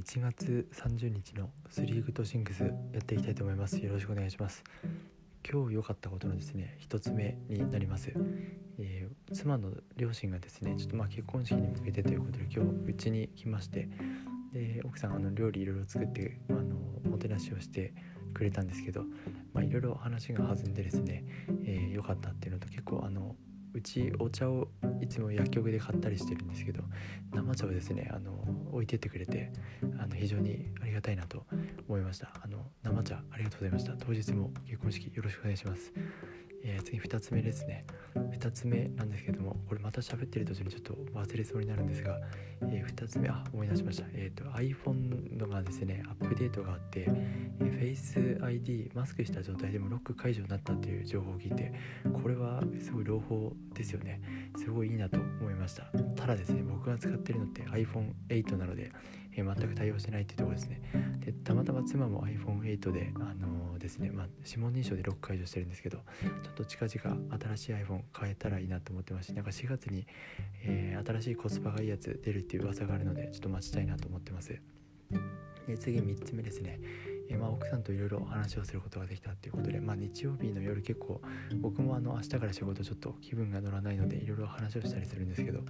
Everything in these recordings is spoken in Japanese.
1月30日のスリーグとシンクスやっていきたいと思います。よろしくお願いします。今日良かったことのですね一つ目になります、えー、妻の両親がですねちょっとまあ結婚式に向けてということで今日うちに来ましてで奥さんあの料理いろいろ作ってあのもてなしをしてくれたんですけどいろいろ話が弾んでですね良、えー、かったっていうのと結構あのうちお茶をいつも薬局で買ったりしてるんですけど生茶をですねあの置いてってくれてあの非常にありがたいなと思いました。あの生茶ありがとうございました。当日も結婚式よろしくお願いします。えー、次2つ目ですね。2つ目なんですけどもこれまた喋ってる途中にちょっと忘れそうになるんですが、えー、2つ目あ思い出しました、えーと、iPhone のがですねアップデートがあって、えー、Face ID マスクした状態でもロック解除になったという情報を聞いてこれはすごい朗報ですよね。すごいいいなと思いました。ただですね僕が使ってるのって iPhone8 なのでえー、全く対応してないっていうところですね。で妻も iPhone8 であのー、ですね、まあ、指紋認証でロック解除してるんですけどちょっと近々新しい iPhone 変えたらいいなと思ってますしなんか4月に、えー、新しいコスパがいいやつ出るっていう噂があるのでちょっと待ちたいなと思ってます。で次3つ目ですね。えまあ、奥さんといろいろ話をすることができたっていうことで、まあ、日曜日の夜結構僕もあの明日から仕事ちょっと気分が乗らないのでいろいろ話をしたりするんですけど、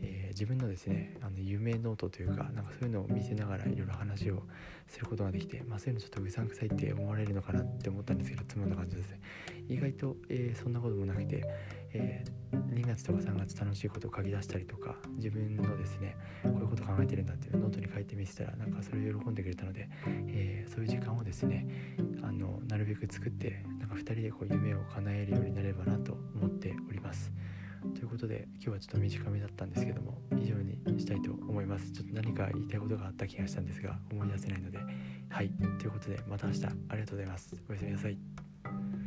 えー、自分のですねあの夢ノートというかなんかそういうのを見せながらいろいろ話をすることができて、まあ、そういうのちょっとうさんくさいって思われるのかなって思ったんですけどつまんな感じですね。意外と、えー、そんなこともなくて、えー、2月とか3月楽しいことを書き出したりとか自分のですねこういうこと考えてるんだっていうノートに書いてみせたらなんかそれを喜んでくれたので、えー、そういう時間をですねあのなるべく作ってなんか2人でこう夢を叶えるようになればなと思っております。ということで今日はちょっと短めだったんですけども以上にしたいと思います。ちょっと何か言いたいことがあった気がしたんですが思い出せないので。はい。ということでまた明日。ありがとうございます。おやすみなさい。